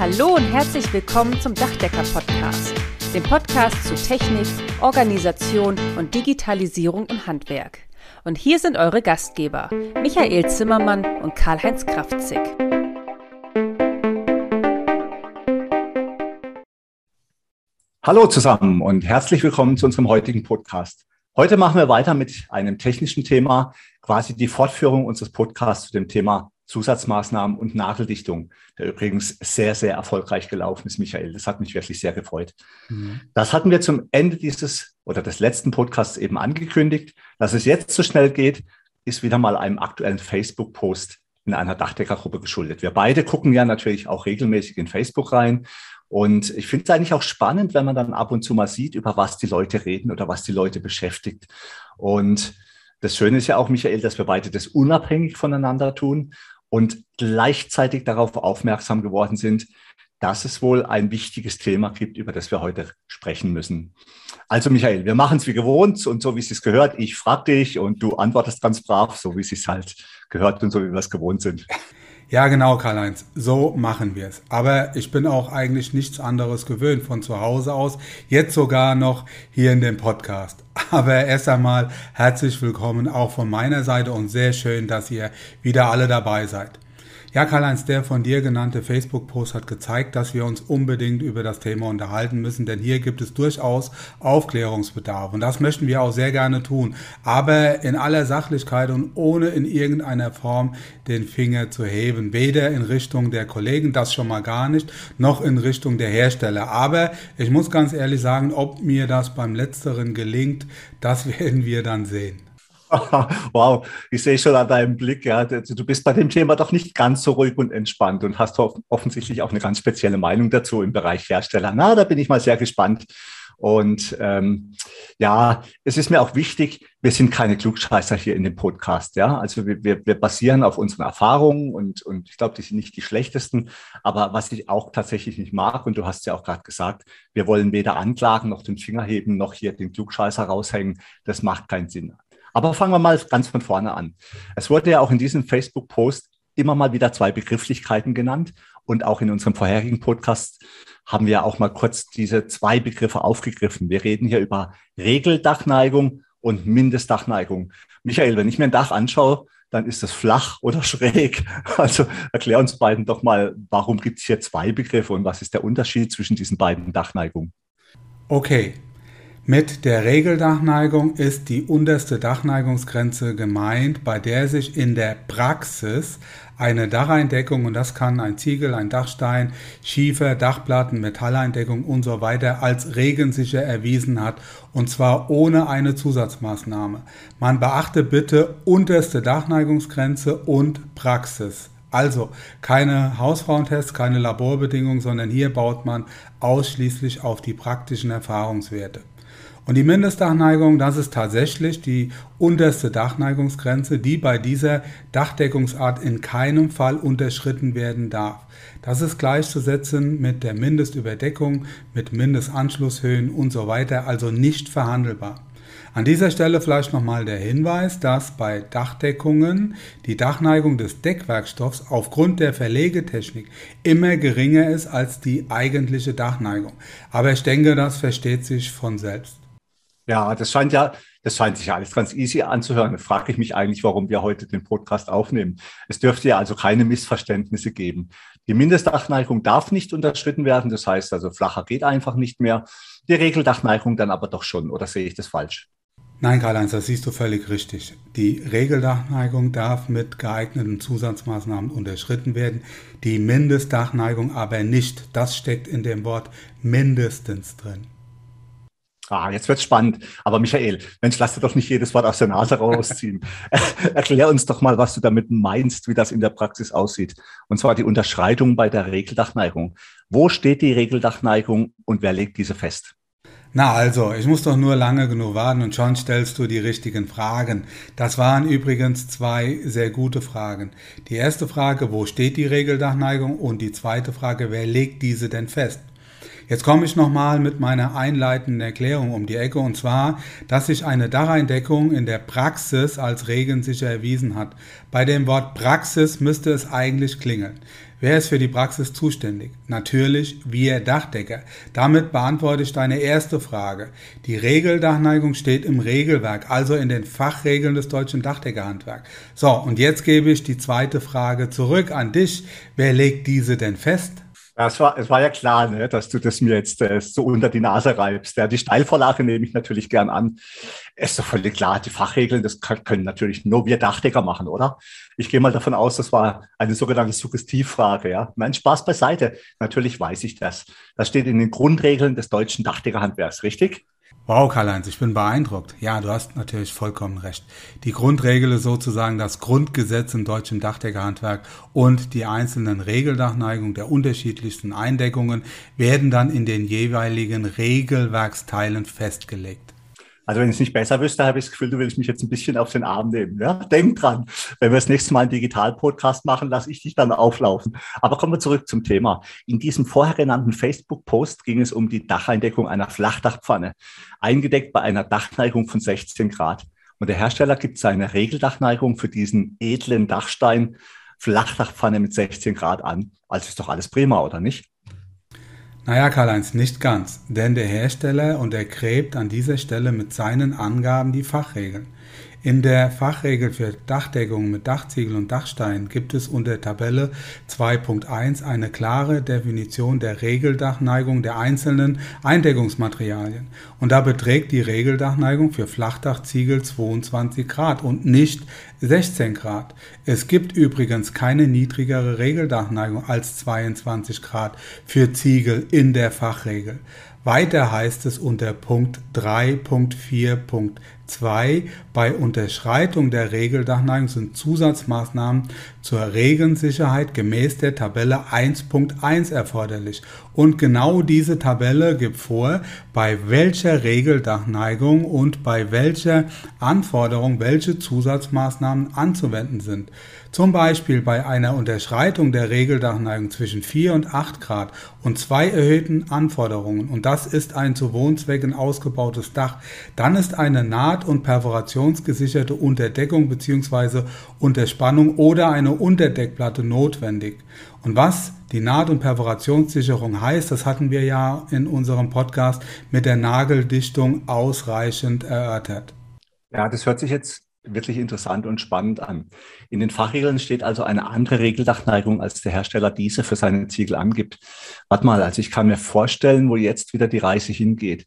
Hallo und herzlich willkommen zum Dachdecker-Podcast, dem Podcast zu Technik, Organisation und Digitalisierung im Handwerk. Und hier sind eure Gastgeber, Michael Zimmermann und Karl-Heinz Kraftzig. Hallo zusammen und herzlich willkommen zu unserem heutigen Podcast. Heute machen wir weiter mit einem technischen Thema, quasi die Fortführung unseres Podcasts zu dem Thema Zusatzmaßnahmen und Nageldichtung, der übrigens sehr, sehr erfolgreich gelaufen ist, Michael. Das hat mich wirklich sehr gefreut. Mhm. Das hatten wir zum Ende dieses oder des letzten Podcasts eben angekündigt. Dass es jetzt so schnell geht, ist wieder mal einem aktuellen Facebook-Post in einer Dachdeckergruppe geschuldet. Wir beide gucken ja natürlich auch regelmäßig in Facebook rein und ich finde es eigentlich auch spannend, wenn man dann ab und zu mal sieht, über was die Leute reden oder was die Leute beschäftigt. Und das Schöne ist ja auch, Michael, dass wir beide das unabhängig voneinander tun und gleichzeitig darauf aufmerksam geworden sind, dass es wohl ein wichtiges Thema gibt, über das wir heute sprechen müssen. Also Michael, wir machen es wie gewohnt und so wie es gehört. Ich frage dich und du antwortest ganz brav, so wie es sich halt gehört und so wie wir es gewohnt sind. Ja, genau, Karl-Heinz. So machen wir es. Aber ich bin auch eigentlich nichts anderes gewöhnt von zu Hause aus. Jetzt sogar noch hier in dem Podcast. Aber erst einmal herzlich willkommen auch von meiner Seite und sehr schön, dass ihr wieder alle dabei seid. Ja, Karl-Heinz, der von dir genannte Facebook-Post hat gezeigt, dass wir uns unbedingt über das Thema unterhalten müssen, denn hier gibt es durchaus Aufklärungsbedarf und das möchten wir auch sehr gerne tun, aber in aller Sachlichkeit und ohne in irgendeiner Form den Finger zu heben, weder in Richtung der Kollegen, das schon mal gar nicht, noch in Richtung der Hersteller. Aber ich muss ganz ehrlich sagen, ob mir das beim letzteren gelingt, das werden wir dann sehen. wow, ich sehe schon an deinem Blick, ja, du bist bei dem Thema doch nicht ganz so ruhig und entspannt und hast offensichtlich auch eine ganz spezielle Meinung dazu im Bereich Hersteller. Na, da bin ich mal sehr gespannt. Und ähm, ja, es ist mir auch wichtig, wir sind keine Klugscheißer hier in dem Podcast. Ja, also wir, wir, wir basieren auf unseren Erfahrungen und, und ich glaube, die sind nicht die schlechtesten. Aber was ich auch tatsächlich nicht mag, und du hast ja auch gerade gesagt, wir wollen weder anklagen noch den Finger heben noch hier den Klugscheißer raushängen. Das macht keinen Sinn. Aber fangen wir mal ganz von vorne an. Es wurde ja auch in diesem Facebook-Post immer mal wieder zwei Begrifflichkeiten genannt. Und auch in unserem vorherigen Podcast haben wir auch mal kurz diese zwei Begriffe aufgegriffen. Wir reden hier über Regeldachneigung und Mindestdachneigung. Michael, wenn ich mir ein Dach anschaue, dann ist das flach oder schräg. Also erklär uns beiden doch mal, warum gibt es hier zwei Begriffe und was ist der Unterschied zwischen diesen beiden Dachneigungen? Okay, mit der Regeldachneigung ist die unterste Dachneigungsgrenze gemeint, bei der sich in der Praxis eine Dacheindeckung, und das kann ein Ziegel, ein Dachstein, Schiefer, Dachplatten, Metalleindeckung und so weiter, als regensicher erwiesen hat, und zwar ohne eine Zusatzmaßnahme. Man beachte bitte unterste Dachneigungsgrenze und Praxis. Also keine Hausfrauentests, keine Laborbedingungen, sondern hier baut man ausschließlich auf die praktischen Erfahrungswerte. Und die Mindestdachneigung, das ist tatsächlich die unterste Dachneigungsgrenze, die bei dieser Dachdeckungsart in keinem Fall unterschritten werden darf. Das ist gleichzusetzen mit der Mindestüberdeckung, mit Mindestanschlusshöhen und so weiter, also nicht verhandelbar. An dieser Stelle vielleicht nochmal der Hinweis, dass bei Dachdeckungen die Dachneigung des Deckwerkstoffs aufgrund der Verlegetechnik immer geringer ist als die eigentliche Dachneigung. Aber ich denke, das versteht sich von selbst. Ja, das scheint ja, das scheint sich ja alles ganz easy anzuhören. Da frage ich mich eigentlich, warum wir heute den Podcast aufnehmen. Es dürfte ja also keine Missverständnisse geben. Die Mindestdachneigung darf nicht unterschritten werden. Das heißt also, flacher geht einfach nicht mehr. Die Regeldachneigung dann aber doch schon. Oder sehe ich das falsch? Nein, Karl-Heinz, das siehst du völlig richtig. Die Regeldachneigung darf mit geeigneten Zusatzmaßnahmen unterschritten werden, die Mindestdachneigung aber nicht. Das steckt in dem Wort mindestens drin. Ah, jetzt wird's spannend. Aber Michael, Mensch, lass dir doch nicht jedes Wort aus der Nase rausziehen. Erklär uns doch mal, was du damit meinst, wie das in der Praxis aussieht. Und zwar die Unterscheidung bei der Regeldachneigung. Wo steht die Regeldachneigung und wer legt diese fest? Na also, ich muss doch nur lange genug warten und schon stellst du die richtigen Fragen. Das waren übrigens zwei sehr gute Fragen. Die erste Frage, wo steht die Regeldachneigung? Und die zweite Frage, wer legt diese denn fest? Jetzt komme ich nochmal mit meiner einleitenden Erklärung um die Ecke und zwar, dass sich eine Dacheindeckung in der Praxis als regensicher erwiesen hat. Bei dem Wort Praxis müsste es eigentlich klingeln. Wer ist für die Praxis zuständig? Natürlich wir Dachdecker. Damit beantworte ich deine erste Frage. Die Regeldachneigung steht im Regelwerk, also in den Fachregeln des deutschen Dachdeckerhandwerks. So, und jetzt gebe ich die zweite Frage zurück an dich. Wer legt diese denn fest? Ja, es, war, es war ja klar, ne, dass du das mir jetzt äh, so unter die Nase reibst. Ja, die Steilvorlage nehme ich natürlich gern an. Ist doch völlig klar, die Fachregeln, das können natürlich nur wir Dachdecker machen, oder? Ich gehe mal davon aus, das war eine sogenannte Suggestivfrage. Ja, mein Spaß beiseite. Natürlich weiß ich das. Das steht in den Grundregeln des deutschen Dachdeckerhandwerks, richtig? Wow, Karl-Heinz, ich bin beeindruckt. Ja, du hast natürlich vollkommen recht. Die Grundregel ist sozusagen das Grundgesetz im deutschen Dachdeckerhandwerk und die einzelnen Regeldachneigungen der unterschiedlichsten Eindeckungen werden dann in den jeweiligen Regelwerksteilen festgelegt. Also wenn ich es nicht besser wüsste, habe ich das Gefühl, du willst mich jetzt ein bisschen auf den Arm nehmen. Ja? Denk dran, wenn wir das nächste Mal einen Digital-Podcast machen, lasse ich dich dann auflaufen. Aber kommen wir zurück zum Thema. In diesem vorher genannten Facebook-Post ging es um die Dacheindeckung einer Flachdachpfanne, eingedeckt bei einer Dachneigung von 16 Grad. Und der Hersteller gibt seine Regeldachneigung für diesen edlen Dachstein Flachdachpfanne mit 16 Grad an. Also ist doch alles prima, oder nicht? Naja, Karl-Heinz, nicht ganz, denn der Hersteller untergräbt an dieser Stelle mit seinen Angaben die Fachregeln. In der Fachregel für Dachdeckung mit Dachziegel und Dachstein gibt es unter Tabelle 2.1 eine klare Definition der Regeldachneigung der einzelnen Eindeckungsmaterialien. Und da beträgt die Regeldachneigung für Flachdachziegel 22 Grad und nicht 16 Grad. Es gibt übrigens keine niedrigere Regeldachneigung als 22 Grad für Ziegel in der Fachregel. Weiter heißt es unter Punkt 3.4.2 bei Unterschreitung der Regeldachneigung sind Zusatzmaßnahmen zur Regensicherheit gemäß der Tabelle 1.1 erforderlich. Und genau diese Tabelle gibt vor, bei welcher Regeldachneigung und bei welcher Anforderung welche Zusatzmaßnahmen anzuwenden sind. Zum Beispiel bei einer Unterschreitung der Regeldachneigung zwischen 4 und 8 Grad und zwei erhöhten Anforderungen, und das ist ein zu Wohnzwecken ausgebautes Dach, dann ist eine naht- und perforationsgesicherte Unterdeckung bzw. Unterspannung oder eine Unterdeckplatte notwendig. Und was die Naht- und Perforationssicherung heißt, das hatten wir ja in unserem Podcast mit der Nageldichtung ausreichend erörtert. Ja, das hört sich jetzt wirklich interessant und spannend an. In den Fachregeln steht also eine andere Regeldachneigung, als der Hersteller diese für seine Ziegel angibt. Warte mal, also ich kann mir vorstellen, wo jetzt wieder die Reise hingeht.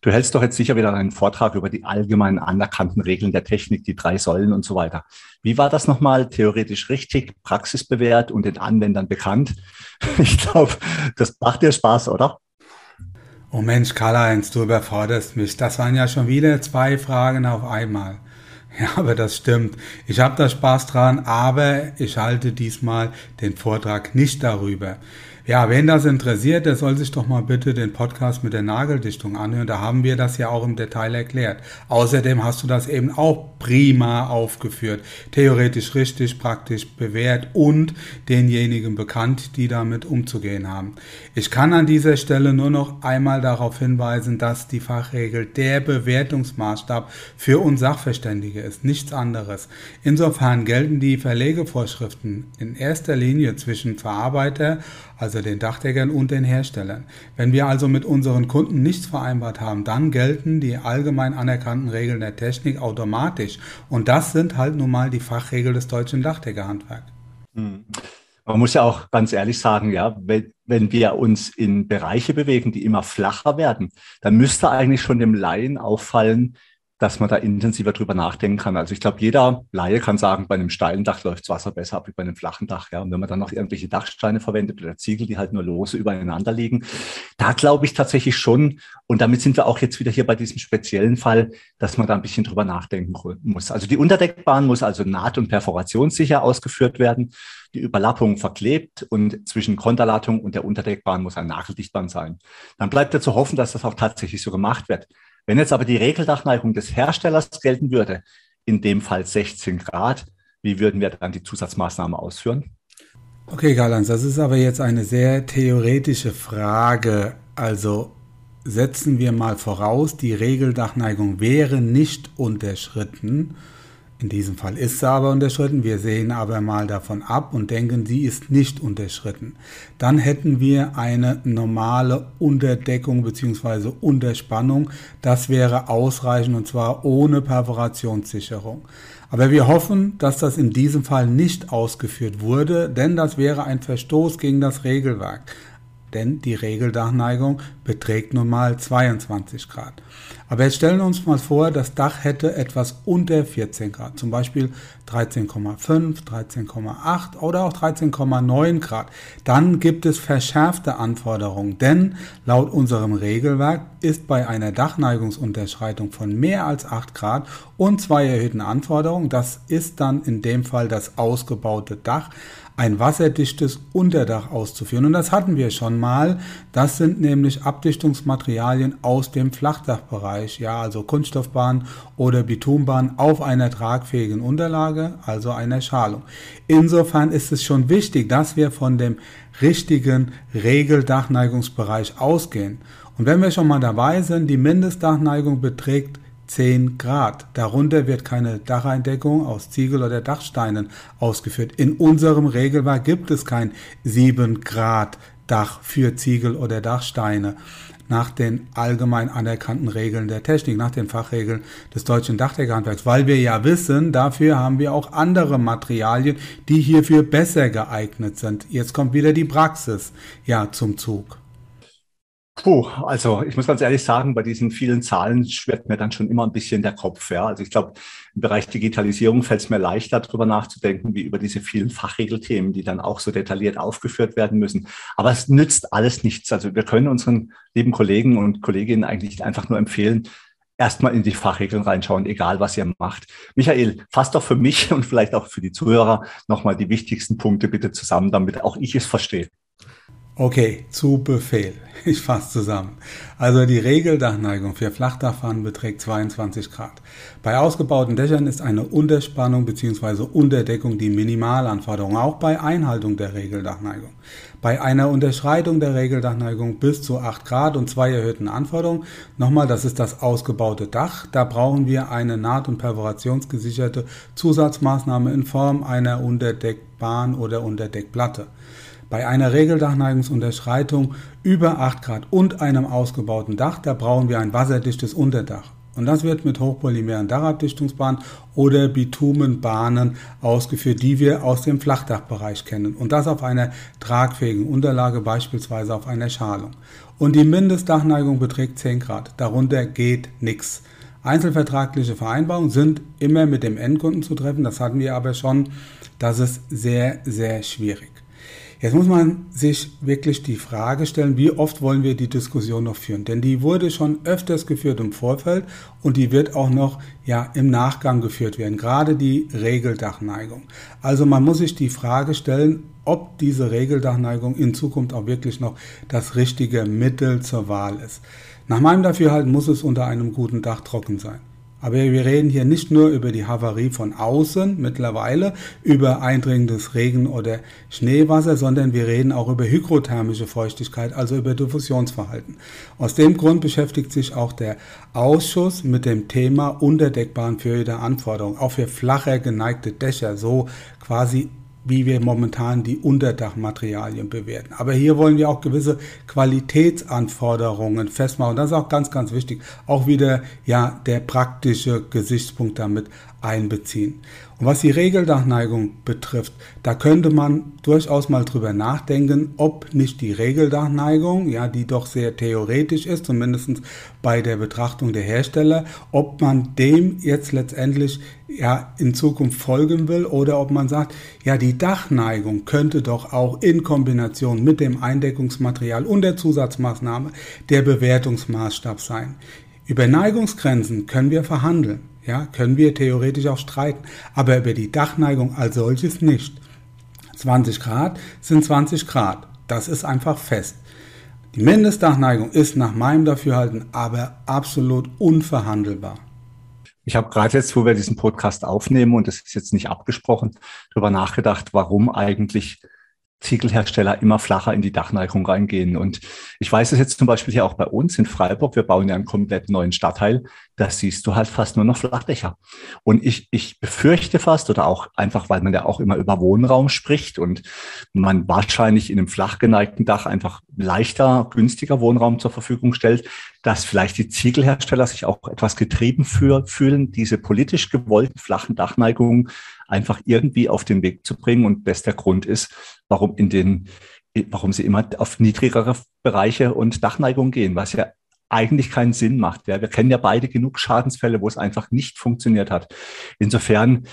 Du hältst doch jetzt sicher wieder einen Vortrag über die allgemein anerkannten Regeln der Technik, die drei Säulen und so weiter. Wie war das nochmal theoretisch richtig, praxisbewährt und den Anwendern bekannt? Ich glaube, das macht dir Spaß, oder? Oh Mensch, Karl-Heinz, du überforderst mich. Das waren ja schon wieder zwei Fragen auf einmal. Ja, aber das stimmt. Ich habe da Spaß dran, aber ich halte diesmal den Vortrag nicht darüber. Ja, wen das interessiert, der soll sich doch mal bitte den Podcast mit der Nageldichtung anhören. Da haben wir das ja auch im Detail erklärt. Außerdem hast du das eben auch prima aufgeführt. Theoretisch richtig, praktisch bewährt und denjenigen bekannt, die damit umzugehen haben. Ich kann an dieser Stelle nur noch einmal darauf hinweisen, dass die Fachregel der Bewertungsmaßstab für uns Sachverständige ist, nichts anderes. Insofern gelten die Verlegevorschriften in erster Linie zwischen Verarbeiter, also den Dachdeckern und den Herstellern. Wenn wir also mit unseren Kunden nichts vereinbart haben, dann gelten die allgemein anerkannten Regeln der Technik automatisch. Und das sind halt nun mal die Fachregeln des deutschen Dachdeckerhandwerks. Hm. Man muss ja auch ganz ehrlich sagen, ja, wenn, wenn wir uns in Bereiche bewegen, die immer flacher werden, dann müsste eigentlich schon dem Laien auffallen, dass man da intensiver drüber nachdenken kann. Also ich glaube, jeder Laie kann sagen, bei einem steilen Dach läuft das Wasser besser ab wie bei einem flachen Dach. Ja. Und wenn man dann noch irgendwelche Dachsteine verwendet oder Ziegel, die halt nur lose übereinander liegen, da glaube ich tatsächlich schon, und damit sind wir auch jetzt wieder hier bei diesem speziellen Fall, dass man da ein bisschen drüber nachdenken muss. Also die Unterdeckbahn muss also naht- und perforationssicher ausgeführt werden, die Überlappung verklebt und zwischen Konterlatung und der Unterdeckbahn muss ein Nageldichtband sein. Dann bleibt ja zu hoffen, dass das auch tatsächlich so gemacht wird. Wenn jetzt aber die Regeldachneigung des Herstellers gelten würde, in dem Fall 16 Grad, wie würden wir dann die Zusatzmaßnahme ausführen? Okay, Galans, das ist aber jetzt eine sehr theoretische Frage. Also setzen wir mal voraus, die Regeldachneigung wäre nicht unterschritten. In diesem Fall ist sie aber unterschritten. Wir sehen aber mal davon ab und denken, sie ist nicht unterschritten. Dann hätten wir eine normale Unterdeckung bzw. Unterspannung. Das wäre ausreichend und zwar ohne Perforationssicherung. Aber wir hoffen, dass das in diesem Fall nicht ausgeführt wurde, denn das wäre ein Verstoß gegen das Regelwerk denn die Regeldachneigung beträgt nun mal 22 Grad. Aber jetzt stellen wir uns mal vor, das Dach hätte etwas unter 14 Grad, zum Beispiel 13,5, 13,8 oder auch 13,9 Grad. Dann gibt es verschärfte Anforderungen, denn laut unserem Regelwerk ist bei einer Dachneigungsunterschreitung von mehr als 8 Grad und zwei erhöhten Anforderungen, das ist dann in dem Fall das ausgebaute Dach, ein wasserdichtes Unterdach auszuführen. Und das hatten wir schon mal. Das sind nämlich Abdichtungsmaterialien aus dem Flachdachbereich, ja, also Kunststoffbahn oder Bitumbahn auf einer tragfähigen Unterlage, also einer Schalung. Insofern ist es schon wichtig, dass wir von dem richtigen Regeldachneigungsbereich ausgehen. Und wenn wir schon mal dabei sind, die Mindestdachneigung beträgt 10 Grad. Darunter wird keine Dacheindeckung aus Ziegel oder Dachsteinen ausgeführt. In unserem Regelwerk gibt es kein 7 Grad Dach für Ziegel oder Dachsteine nach den allgemein anerkannten Regeln der Technik, nach den Fachregeln des deutschen Dachdeckerhandwerks, weil wir ja wissen, dafür haben wir auch andere Materialien, die hierfür besser geeignet sind. Jetzt kommt wieder die Praxis ja zum Zug. Puh, also ich muss ganz ehrlich sagen, bei diesen vielen Zahlen schwirrt mir dann schon immer ein bisschen der Kopf. Ja. Also ich glaube, im Bereich Digitalisierung fällt es mir leichter, darüber nachzudenken, wie über diese vielen Fachregelthemen, die dann auch so detailliert aufgeführt werden müssen. Aber es nützt alles nichts. Also wir können unseren lieben Kollegen und Kolleginnen eigentlich einfach nur empfehlen, erstmal in die Fachregeln reinschauen, egal was ihr macht. Michael, fass doch für mich und vielleicht auch für die Zuhörer nochmal die wichtigsten Punkte bitte zusammen, damit auch ich es verstehe. Okay, zu Befehl. Ich fasse zusammen. Also die Regeldachneigung für Flachdachpfannen beträgt 22 Grad. Bei ausgebauten Dächern ist eine Unterspannung bzw. Unterdeckung die Minimalanforderung, auch bei Einhaltung der Regeldachneigung. Bei einer Unterschreitung der Regeldachneigung bis zu 8 Grad und zwei erhöhten Anforderungen, nochmal, das ist das ausgebaute Dach, da brauchen wir eine naht- und perforationsgesicherte Zusatzmaßnahme in Form einer Unterdeckbahn oder Unterdeckplatte. Bei einer Regeldachneigungsunterschreitung über 8 Grad und einem ausgebauten Dach, da brauchen wir ein wasserdichtes Unterdach. Und das wird mit hochpolymeren Dachabdichtungsbahnen oder Bitumenbahnen ausgeführt, die wir aus dem Flachdachbereich kennen. Und das auf einer tragfähigen Unterlage, beispielsweise auf einer Schalung. Und die Mindestdachneigung beträgt 10 Grad. Darunter geht nichts. Einzelvertragliche Vereinbarungen sind immer mit dem Endkunden zu treffen. Das hatten wir aber schon. Das ist sehr, sehr schwierig. Jetzt muss man sich wirklich die Frage stellen, wie oft wollen wir die Diskussion noch führen? Denn die wurde schon öfters geführt im Vorfeld und die wird auch noch ja im Nachgang geführt werden, gerade die Regeldachneigung. Also man muss sich die Frage stellen, ob diese Regeldachneigung in Zukunft auch wirklich noch das richtige Mittel zur Wahl ist. Nach meinem Dafürhalten muss es unter einem guten Dach trocken sein. Aber wir reden hier nicht nur über die Havarie von außen mittlerweile, über eindringendes Regen- oder Schneewasser, sondern wir reden auch über hygrothermische Feuchtigkeit, also über Diffusionsverhalten. Aus dem Grund beschäftigt sich auch der Ausschuss mit dem Thema unterdeckbaren für Anforderungen, auch für flacher geneigte Dächer, so quasi wie wir momentan die Unterdachmaterialien bewerten. Aber hier wollen wir auch gewisse Qualitätsanforderungen festmachen. Das ist auch ganz, ganz wichtig. Auch wieder ja der praktische Gesichtspunkt damit einbeziehen. Was die Regeldachneigung betrifft, da könnte man durchaus mal drüber nachdenken, ob nicht die Regeldachneigung, ja, die doch sehr theoretisch ist, zumindest bei der Betrachtung der Hersteller, ob man dem jetzt letztendlich ja in Zukunft folgen will oder ob man sagt, ja, die Dachneigung könnte doch auch in Kombination mit dem Eindeckungsmaterial und der Zusatzmaßnahme der Bewertungsmaßstab sein. Über Neigungsgrenzen können wir verhandeln. Ja, können wir theoretisch auch streiten, aber über die Dachneigung als solches nicht. 20 Grad sind 20 Grad. Das ist einfach fest. Die Mindestdachneigung ist nach meinem Dafürhalten aber absolut unverhandelbar. Ich habe gerade jetzt, wo wir diesen Podcast aufnehmen, und das ist jetzt nicht abgesprochen, darüber nachgedacht, warum eigentlich Ziegelhersteller immer flacher in die Dachneigung reingehen. Und ich weiß es jetzt zum Beispiel hier auch bei uns in Freiburg. Wir bauen ja einen komplett neuen Stadtteil. Da siehst du halt fast nur noch Flachdächer. Und ich, ich befürchte fast, oder auch einfach, weil man ja auch immer über Wohnraum spricht und man wahrscheinlich in einem flach geneigten Dach einfach leichter, günstiger Wohnraum zur Verfügung stellt, dass vielleicht die Ziegelhersteller sich auch etwas getrieben für, fühlen, diese politisch gewollten flachen Dachneigungen einfach irgendwie auf den Weg zu bringen. Und das der Grund ist, warum in den, warum sie immer auf niedrigere Bereiche und Dachneigung gehen, was ja eigentlich keinen Sinn macht. Ja, wir kennen ja beide genug Schadensfälle, wo es einfach nicht funktioniert hat. Insofern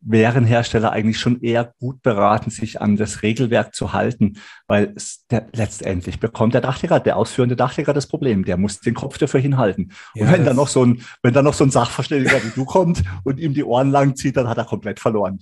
wären Hersteller eigentlich schon eher gut beraten, sich an das Regelwerk zu halten, weil der, letztendlich bekommt der Dachdecker, der ausführende Dachdecker das Problem. Der muss den Kopf dafür hinhalten. Ja, und wenn dann noch so ein, wenn dann noch so ein Sachverständiger wie du kommt und ihm die Ohren lang zieht, dann hat er komplett verloren.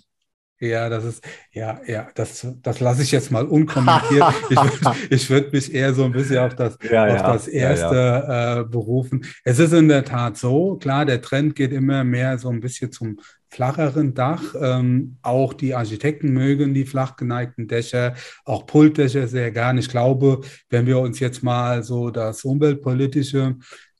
Ja, das ist, ja, ja, das, das lasse ich jetzt mal unkommentiert. ich würde ich würd mich eher so ein bisschen auf das, ja, auf ja, das erste ja, äh, berufen. Es ist in der Tat so, klar, der Trend geht immer mehr so ein bisschen zum flacheren Dach. Ähm, auch die Architekten mögen die flach geneigten Dächer, auch Pultdächer sehr gern. Ich glaube, wenn wir uns jetzt mal so das umweltpolitische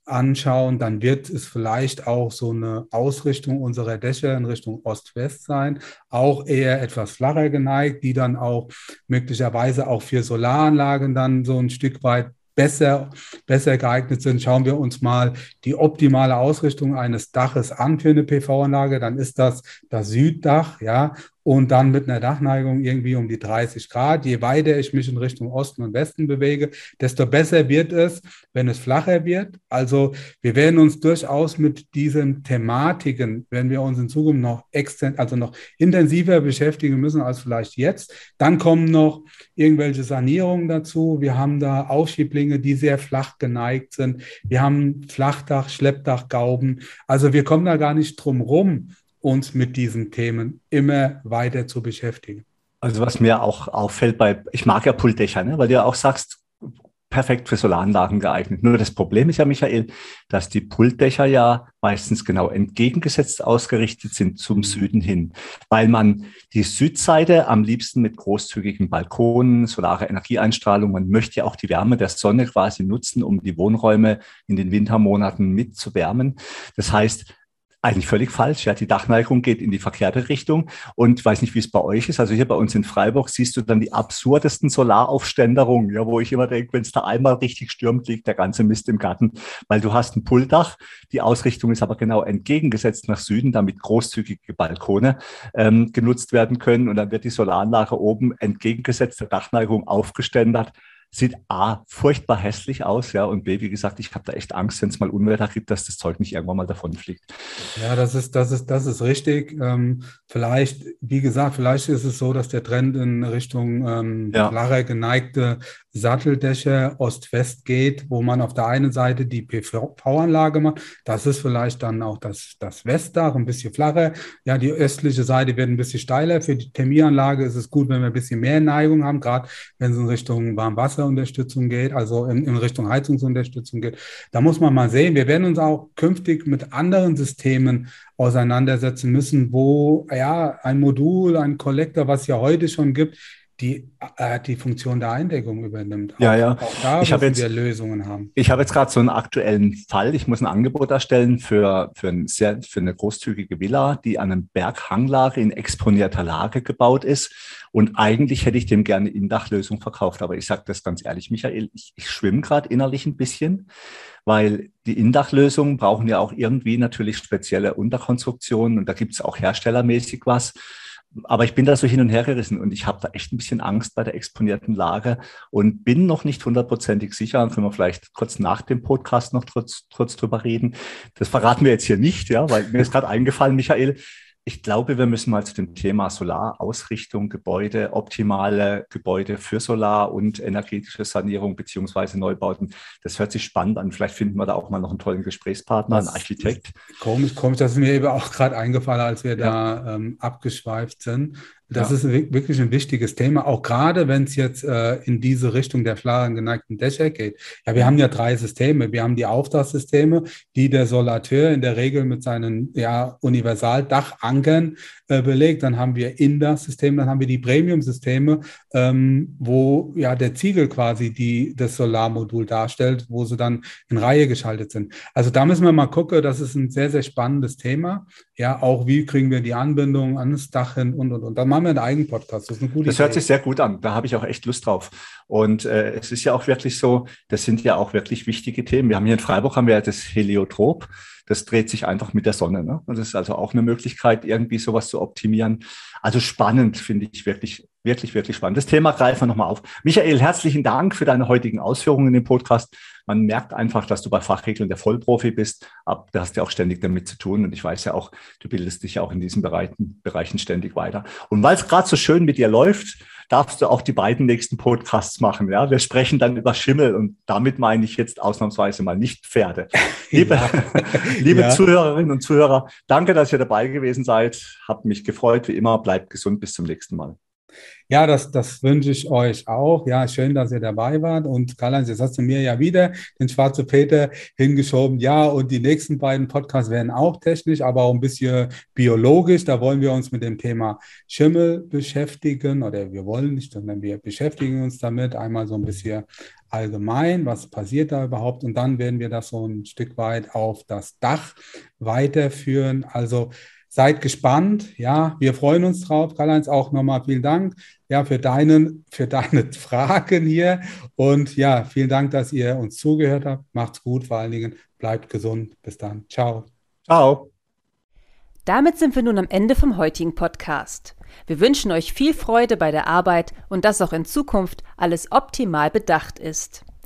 anschauen, dann wird es vielleicht auch so eine Ausrichtung unserer Dächer in Richtung Ost-West sein, auch eher etwas flacher geneigt, die dann auch möglicherweise auch für Solaranlagen dann so ein Stück weit besser, besser geeignet sind. Schauen wir uns mal die optimale Ausrichtung eines Daches an für eine PV-Anlage, dann ist das das Süddach, ja, und dann mit einer Dachneigung irgendwie um die 30 Grad. Je weiter ich mich in Richtung Osten und Westen bewege, desto besser wird es, wenn es flacher wird. Also wir werden uns durchaus mit diesen Thematiken, wenn wir uns in Zukunft noch also noch intensiver beschäftigen müssen als vielleicht jetzt. Dann kommen noch irgendwelche Sanierungen dazu. Wir haben da Aufschieblinge, die sehr flach geneigt sind. Wir haben Flachdach, Schleppdach, Gauben. Also wir kommen da gar nicht drum rum uns mit diesen Themen immer weiter zu beschäftigen. Also was mir auch auffällt bei, ich mag ja Pultdächer, ne? weil du ja auch sagst, perfekt für Solaranlagen geeignet. Nur das Problem ist ja, Michael, dass die Pultdächer ja meistens genau entgegengesetzt ausgerichtet sind zum Süden hin, weil man die Südseite am liebsten mit großzügigen Balkonen, solare Energieeinstrahlung, man möchte ja auch die Wärme der Sonne quasi nutzen, um die Wohnräume in den Wintermonaten mitzuwärmen. Das heißt, eigentlich völlig falsch. Ja, die Dachneigung geht in die verkehrte Richtung. Und weiß nicht, wie es bei euch ist. Also hier bei uns in Freiburg siehst du dann die absurdesten Solaraufständerungen, ja, wo ich immer denke, wenn es da einmal richtig stürmt, liegt der ganze Mist im Garten, weil du hast ein Pulldach. Die Ausrichtung ist aber genau entgegengesetzt nach Süden, damit großzügige Balkone ähm, genutzt werden können. Und dann wird die Solaranlage oben entgegengesetzt der Dachneigung aufgeständert sieht A, furchtbar hässlich aus, ja, und B, wie gesagt, ich habe da echt Angst, wenn es mal Unwetter gibt, dass das Zeug nicht irgendwann mal davon fliegt. Ja, das ist, das ist, das ist richtig. Ähm, vielleicht, wie gesagt, vielleicht ist es so, dass der Trend in Richtung ähm, ja. flacher geneigte Satteldächer Ost-West geht, wo man auf der einen Seite die PV-Anlage macht. Das ist vielleicht dann auch das, das Westdach, ein bisschen flacher. Ja, die östliche Seite wird ein bisschen steiler. Für die Thermieranlage ist es gut, wenn wir ein bisschen mehr Neigung haben, gerade wenn es in Richtung Warmwasserunterstützung geht, also in, in Richtung Heizungsunterstützung geht. Da muss man mal sehen. Wir werden uns auch künftig mit anderen Systemen auseinandersetzen müssen, wo ja ein Modul, ein Kollektor, was ja heute schon gibt, die äh, die Funktion der Eindeckung übernimmt. Auch, ja, ja. Auch da ich müssen jetzt, wir Lösungen haben. Ich habe jetzt gerade so einen aktuellen Fall. Ich muss ein Angebot erstellen für, für, ein sehr, für eine großzügige Villa, die an einem Berghanglager in exponierter Lage gebaut ist. Und eigentlich hätte ich dem gerne Indachlösung verkauft. Aber ich sage das ganz ehrlich, Michael, ich, ich schwimme gerade innerlich ein bisschen, weil die Indachlösungen brauchen ja auch irgendwie natürlich spezielle Unterkonstruktionen und da gibt es auch herstellermäßig was aber ich bin da so hin und her gerissen und ich habe da echt ein bisschen Angst bei der exponierten Lage und bin noch nicht hundertprozentig sicher. Können wir vielleicht kurz nach dem Podcast noch kurz, kurz drüber reden. Das verraten wir jetzt hier nicht, ja, weil mir ist gerade eingefallen, Michael, ich glaube, wir müssen mal zu dem Thema Solarausrichtung, Gebäude, optimale Gebäude für Solar und energetische Sanierung beziehungsweise Neubauten. Das hört sich spannend an. Vielleicht finden wir da auch mal noch einen tollen Gesprächspartner, einen Architekt. Komisch, komisch, das ist mir eben auch gerade eingefallen, als wir ja. da ähm, abgeschweift sind. Das ja. ist wirklich ein wichtiges Thema, auch gerade wenn es jetzt äh, in diese Richtung der flaren geneigten Dächer geht. Ja, wir haben ja drei Systeme. Wir haben die Auftragssysteme, die der Solateur in der Regel mit seinen ja, Universaldach-Ankern äh, belegt. Dann haben wir in das System, dann haben wir die Premium-Systeme, ähm, wo ja der Ziegel quasi die, das Solarmodul darstellt, wo sie dann in Reihe geschaltet sind. Also da müssen wir mal gucken, das ist ein sehr, sehr spannendes Thema. Ja, auch wie kriegen wir die Anbindung an das Dach hin und, und, und. Dann machen wir einen eigenen Podcast. Das Das hört sich sehr gut an. Da habe ich auch echt Lust drauf. Und äh, es ist ja auch wirklich so, das sind ja auch wirklich wichtige Themen. Wir haben hier in Freiburg haben wir ja das Heliotrop. Das dreht sich einfach mit der Sonne. Ne? Und das ist also auch eine Möglichkeit, irgendwie sowas zu optimieren. Also spannend, finde ich wirklich, wirklich, wirklich spannend. Das Thema greifen wir nochmal auf. Michael, herzlichen Dank für deine heutigen Ausführungen in dem Podcast. Man merkt einfach, dass du bei Fachregeln der Vollprofi bist. Aber da hast du auch ständig damit zu tun. Und ich weiß ja auch, du bildest dich ja auch in diesen Bereichen, Bereichen ständig weiter. Und weil es gerade so schön mit dir läuft, darfst du auch die beiden nächsten Podcasts machen. Ja, wir sprechen dann über Schimmel und damit meine ich jetzt ausnahmsweise mal nicht Pferde. Liebe, ja. liebe ja. Zuhörerinnen und Zuhörer, danke, dass ihr dabei gewesen seid. Habt mich gefreut, wie immer. Bleibt gesund. Bis zum nächsten Mal. Ja, das, das wünsche ich euch auch. Ja, schön, dass ihr dabei wart. Und Karl-Heinz, jetzt hast du mir ja wieder den Schwarze Peter hingeschoben. Ja, und die nächsten beiden Podcasts werden auch technisch, aber auch ein bisschen biologisch. Da wollen wir uns mit dem Thema Schimmel beschäftigen oder wir wollen nicht, sondern wir beschäftigen uns damit. Einmal so ein bisschen allgemein, was passiert da überhaupt? Und dann werden wir das so ein Stück weit auf das Dach weiterführen. Also Seid gespannt. Ja, wir freuen uns drauf. Karl-Heinz, auch nochmal vielen Dank ja, für, deinen, für deine Fragen hier. Und ja, vielen Dank, dass ihr uns zugehört habt. Macht's gut, vor allen Dingen bleibt gesund. Bis dann. Ciao. Ciao. Damit sind wir nun am Ende vom heutigen Podcast. Wir wünschen euch viel Freude bei der Arbeit und dass auch in Zukunft alles optimal bedacht ist.